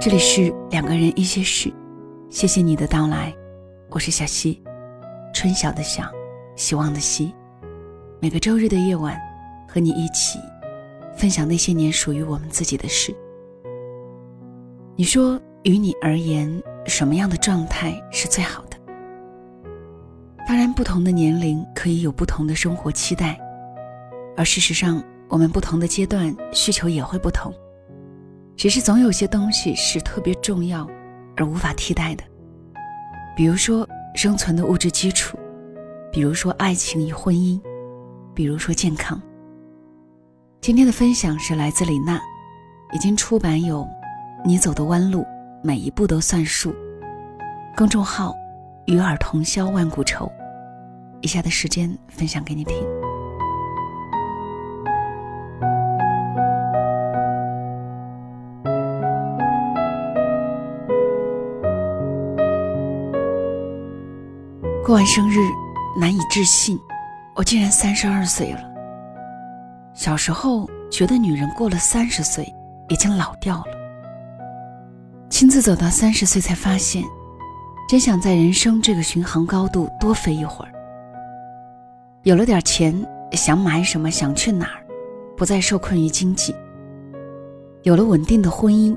这里是两个人一些事，谢谢你的到来，我是小溪，春晓的晓，希望的希。每个周日的夜晚，和你一起分享那些年属于我们自己的事。你说，于你而言，什么样的状态是最好的？当然，不同的年龄可以有不同的生活期待，而事实上，我们不同的阶段需求也会不同。只是总有些东西是特别重要而无法替代的，比如说生存的物质基础，比如说爱情与婚姻，比如说健康。今天的分享是来自李娜，已经出版有《你走的弯路每一步都算数》，公众号“与尔同销万古愁”。以下的时间分享给你听。过完生日，难以置信，我竟然三十二岁了。小时候觉得女人过了三十岁已经老掉了，亲自走到三十岁才发现，真想在人生这个巡航高度多飞一会儿。有了点钱，想买什么想去哪儿，不再受困于经济。有了稳定的婚姻，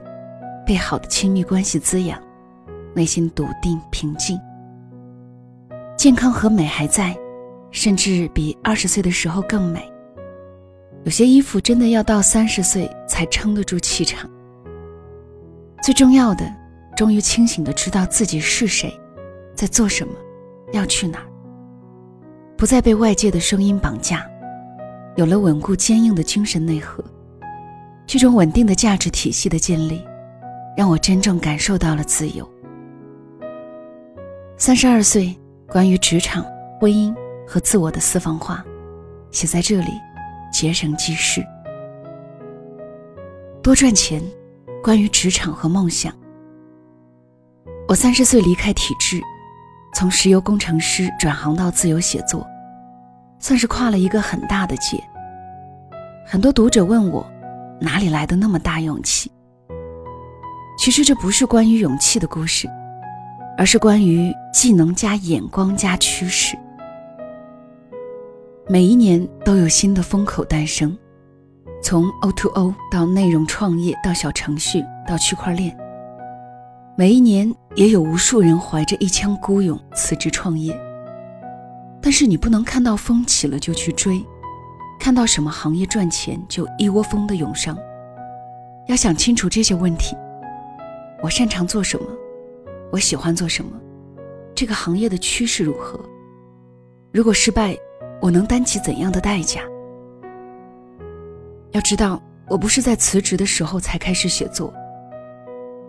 被好的亲密关系滋养，内心笃定平静。健康和美还在，甚至比二十岁的时候更美。有些衣服真的要到三十岁才撑得住气场。最重要的，终于清醒的知道自己是谁，在做什么，要去哪儿。不再被外界的声音绑架，有了稳固坚硬的精神内核。这种稳定的价值体系的建立，让我真正感受到了自由。三十二岁。关于职场、婚姻和自我的私房话，写在这里，节省记事。多赚钱，关于职场和梦想。我三十岁离开体制，从石油工程师转行到自由写作，算是跨了一个很大的界。很多读者问我，哪里来的那么大勇气？其实这不是关于勇气的故事。而是关于技能加眼光加趋势。每一年都有新的风口诞生，从 O to O 到内容创业，到小程序，到区块链。每一年也有无数人怀着一腔孤勇辞职创业。但是你不能看到风起了就去追，看到什么行业赚钱就一窝蜂的涌上。要想清楚这些问题，我擅长做什么？我喜欢做什么？这个行业的趋势如何？如果失败，我能担起怎样的代价？要知道，我不是在辞职的时候才开始写作，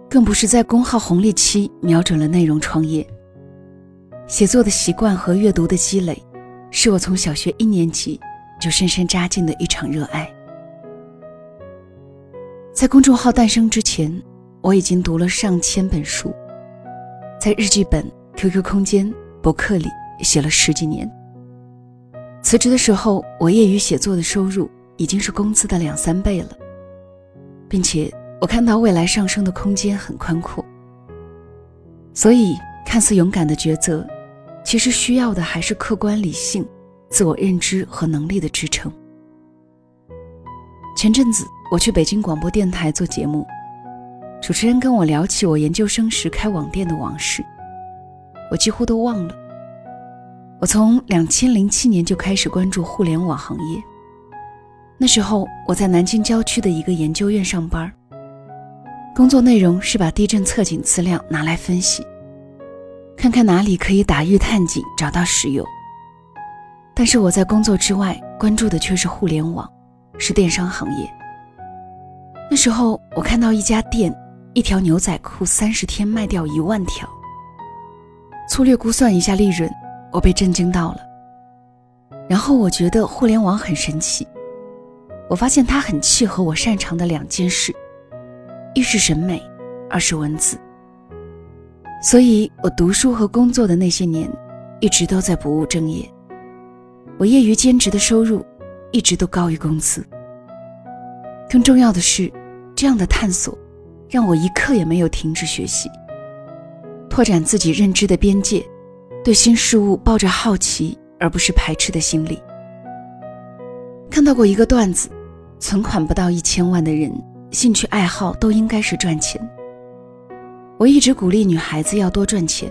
更不是在公号红利期瞄准了内容创业。写作的习惯和阅读的积累，是我从小学一年级就深深扎进的一场热爱。在公众号诞生之前，我已经读了上千本书。在日记本、QQ 空间、博客里写了十几年。辞职的时候，我业余写作的收入已经是工资的两三倍了，并且我看到未来上升的空间很宽阔。所以，看似勇敢的抉择，其实需要的还是客观理性、自我认知和能力的支撑。前阵子我去北京广播电台做节目。主持人跟我聊起我研究生时开网店的往事，我几乎都忘了。我从两千零七年就开始关注互联网行业，那时候我在南京郊区的一个研究院上班，工作内容是把地震测景资料拿来分析，看看哪里可以打玉探井找到石油。但是我在工作之外关注的却是互联网，是电商行业。那时候我看到一家店。一条牛仔裤三十天卖掉一万条。粗略估算一下利润，我被震惊到了。然后我觉得互联网很神奇，我发现它很契合我擅长的两件事：一是审美，二是文字。所以我读书和工作的那些年，一直都在不务正业。我业余兼职的收入，一直都高于工资。更重要的是，这样的探索。让我一刻也没有停止学习，拓展自己认知的边界，对新事物抱着好奇而不是排斥的心理。看到过一个段子，存款不到一千万的人，兴趣爱好都应该是赚钱。我一直鼓励女孩子要多赚钱，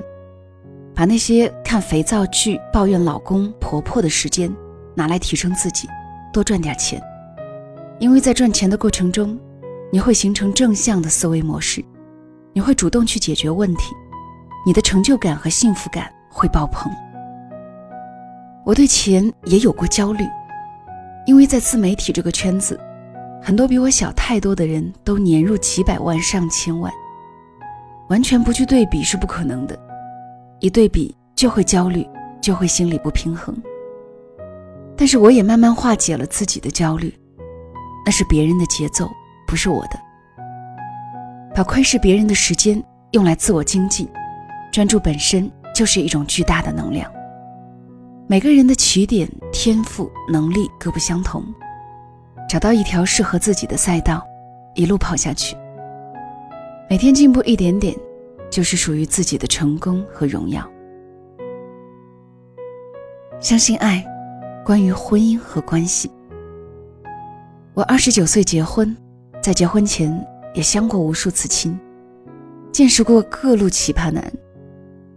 把那些看肥皂剧、抱怨老公婆婆的时间拿来提升自己，多赚点钱。因为在赚钱的过程中，你会形成正向的思维模式，你会主动去解决问题，你的成就感和幸福感会爆棚。我对钱也有过焦虑。因为在自媒体这个圈子，很多比我小太多的人都年入几百万、上千万，完全不去对比是不可能的，一对比就会焦虑，就会心理不平衡。但是我也慢慢化解了自己的焦虑，那是别人的节奏，不是我的。把窥视别人的时间用来自我精进，专注本身就是一种巨大的能量。每个人的起点、天赋、能力各不相同，找到一条适合自己的赛道，一路跑下去。每天进步一点点，就是属于自己的成功和荣耀。相信爱，关于婚姻和关系。我二十九岁结婚，在结婚前也相过无数次亲，见识过各路奇葩男。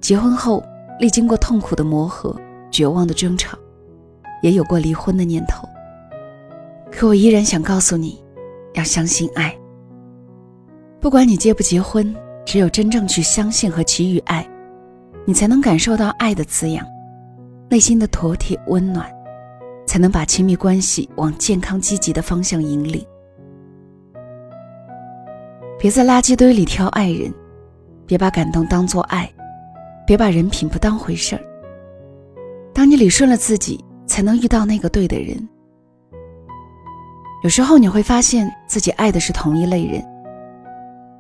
结婚后，历经过痛苦的磨合。绝望的争吵，也有过离婚的念头。可我依然想告诉你，要相信爱。不管你结不结婚，只有真正去相信和给予爱，你才能感受到爱的滋养，内心的妥帖温暖，才能把亲密关系往健康积极的方向引领。别在垃圾堆里挑爱人，别把感动当作爱，别把人品不当回事儿。当你理顺了自己，才能遇到那个对的人。有时候你会发现自己爱的是同一类人，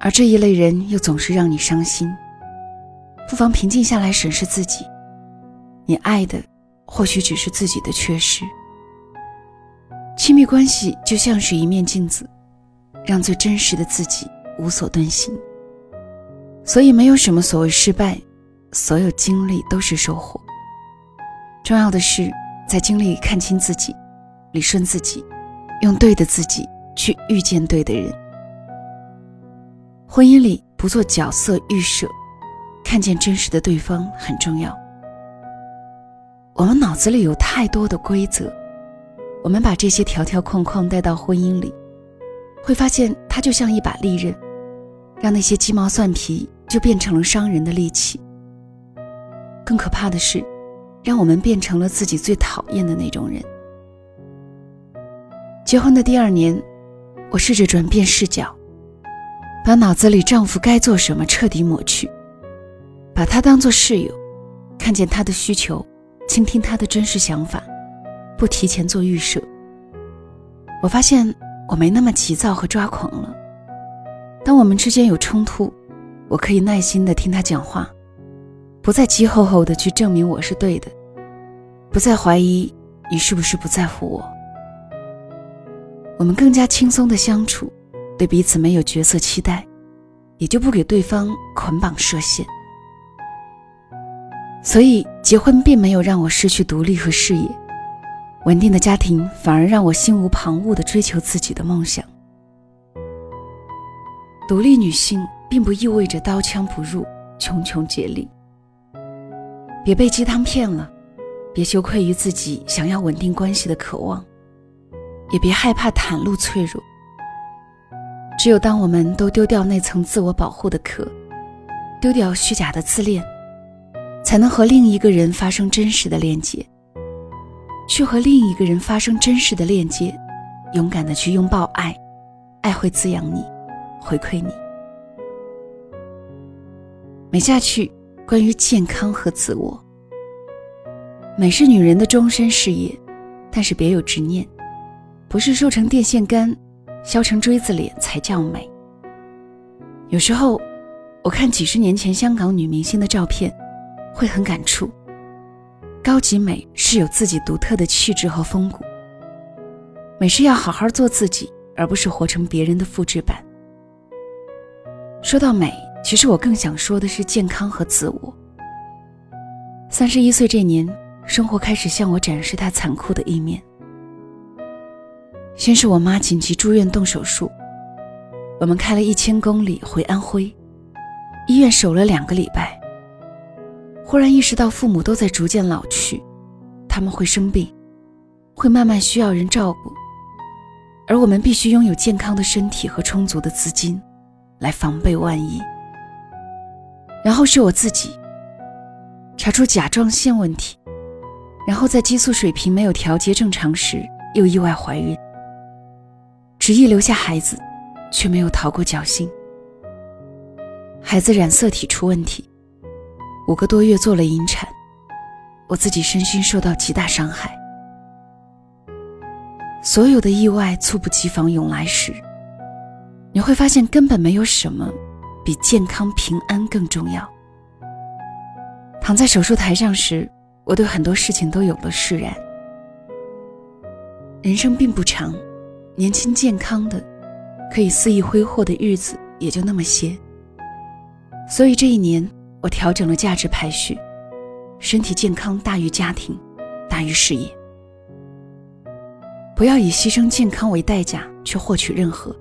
而这一类人又总是让你伤心。不妨平静下来审视自己，你爱的或许只是自己的缺失。亲密关系就像是一面镜子，让最真实的自己无所遁形。所以没有什么所谓失败，所有经历都是收获。重要的是，在经历看清自己，理顺自己，用对的自己去遇见对的人。婚姻里不做角色预设，看见真实的对方很重要。我们脑子里有太多的规则，我们把这些条条框框带到婚姻里，会发现它就像一把利刃，让那些鸡毛蒜皮就变成了伤人的利器。更可怕的是。让我们变成了自己最讨厌的那种人。结婚的第二年，我试着转变视角，把脑子里丈夫该做什么彻底抹去，把他当做室友，看见他的需求，倾听他的真实想法，不提前做预设。我发现我没那么急躁和抓狂了。当我们之间有冲突，我可以耐心的听他讲话。不再急吼吼的去证明我是对的，不再怀疑你是不是不在乎我。我们更加轻松的相处，对彼此没有角色期待，也就不给对方捆绑设限。所以结婚并没有让我失去独立和事业，稳定的家庭反而让我心无旁骛的追求自己的梦想。独立女性并不意味着刀枪不入、穷穷竭力。别被鸡汤骗了，别羞愧于自己想要稳定关系的渴望，也别害怕袒露脆弱。只有当我们都丢掉那层自我保护的壳，丢掉虚假的自恋，才能和另一个人发生真实的链接。去和另一个人发生真实的链接，勇敢的去拥抱爱，爱会滋养你，回馈你。没下去。关于健康和自我，美是女人的终身事业，但是别有执念，不是瘦成电线杆、削成锥子脸才叫美。有时候，我看几十年前香港女明星的照片，会很感触。高级美是有自己独特的气质和风骨，美是要好好做自己，而不是活成别人的复制版。说到美，其实我更想说的是健康和自我。三十一岁这年，生活开始向我展示它残酷的一面。先是我妈紧急住院动手术，我们开了一千公里回安徽，医院守了两个礼拜。忽然意识到父母都在逐渐老去，他们会生病，会慢慢需要人照顾，而我们必须拥有健康的身体和充足的资金，来防备万一。然后是我自己，查出甲状腺问题，然后在激素水平没有调节正常时又意外怀孕。执意留下孩子，却没有逃过侥幸。孩子染色体出问题，五个多月做了引产，我自己身心受到极大伤害。所有的意外猝不及防涌来时，你会发现根本没有什么比健康平安更重要。躺在手术台上时，我对很多事情都有了释然。人生并不长。年轻健康的，可以肆意挥霍的日子也就那么些。所以这一年，我调整了价值排序，身体健康大于家庭，大于事业。不要以牺牲健康为代价去获取任何，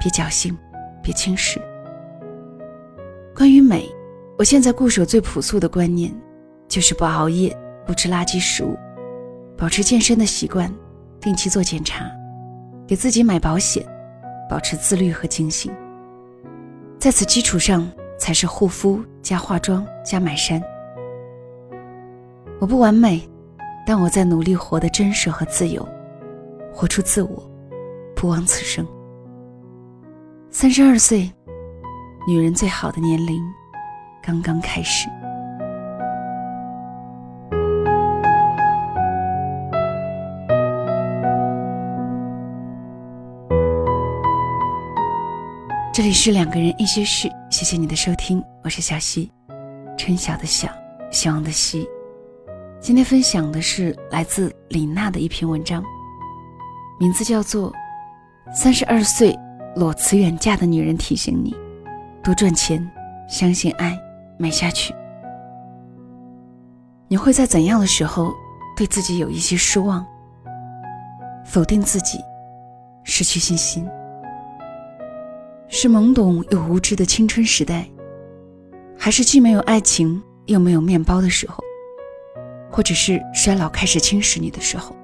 别侥幸，别轻视。关于美，我现在固守最朴素的观念，就是不熬夜，不吃垃圾食物，保持健身的习惯，定期做检查。给自己买保险，保持自律和精心。在此基础上，才是护肤加化妆加买衫。我不完美，但我在努力活得真实和自由，活出自我，不枉此生。三十二岁，女人最好的年龄，刚刚开始。这里是两个人一些事，谢谢你的收听，我是小溪，春晓的晓，希望的希。今天分享的是来自李娜的一篇文章，名字叫做《三十二岁裸辞远嫁的女人提醒你：多赚钱，相信爱，买下去。你会在怎样的时候对自己有一些失望，否定自己，失去信心？是懵懂又无知的青春时代，还是既没有爱情又没有面包的时候，或者是衰老开始侵蚀你的时候？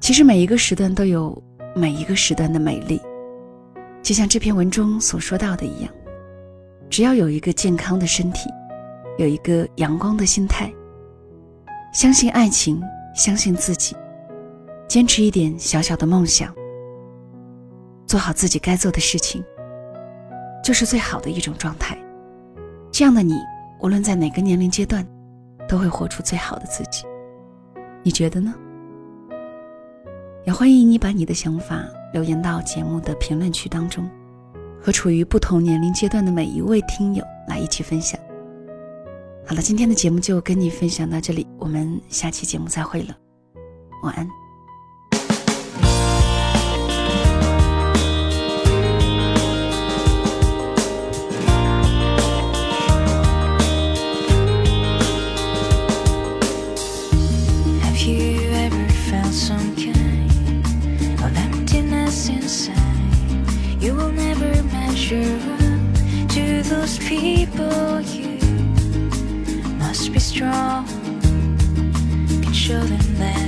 其实每一个时段都有每一个时段的美丽，就像这篇文中所说到的一样，只要有一个健康的身体，有一个阳光的心态，相信爱情，相信自己，坚持一点小小的梦想。做好自己该做的事情，就是最好的一种状态。这样的你，无论在哪个年龄阶段，都会活出最好的自己。你觉得呢？也欢迎你把你的想法留言到节目的评论区当中，和处于不同年龄阶段的每一位听友来一起分享。好了，今天的节目就跟你分享到这里，我们下期节目再会了，晚安。You will never measure up to those people. You must be strong. Can show them that.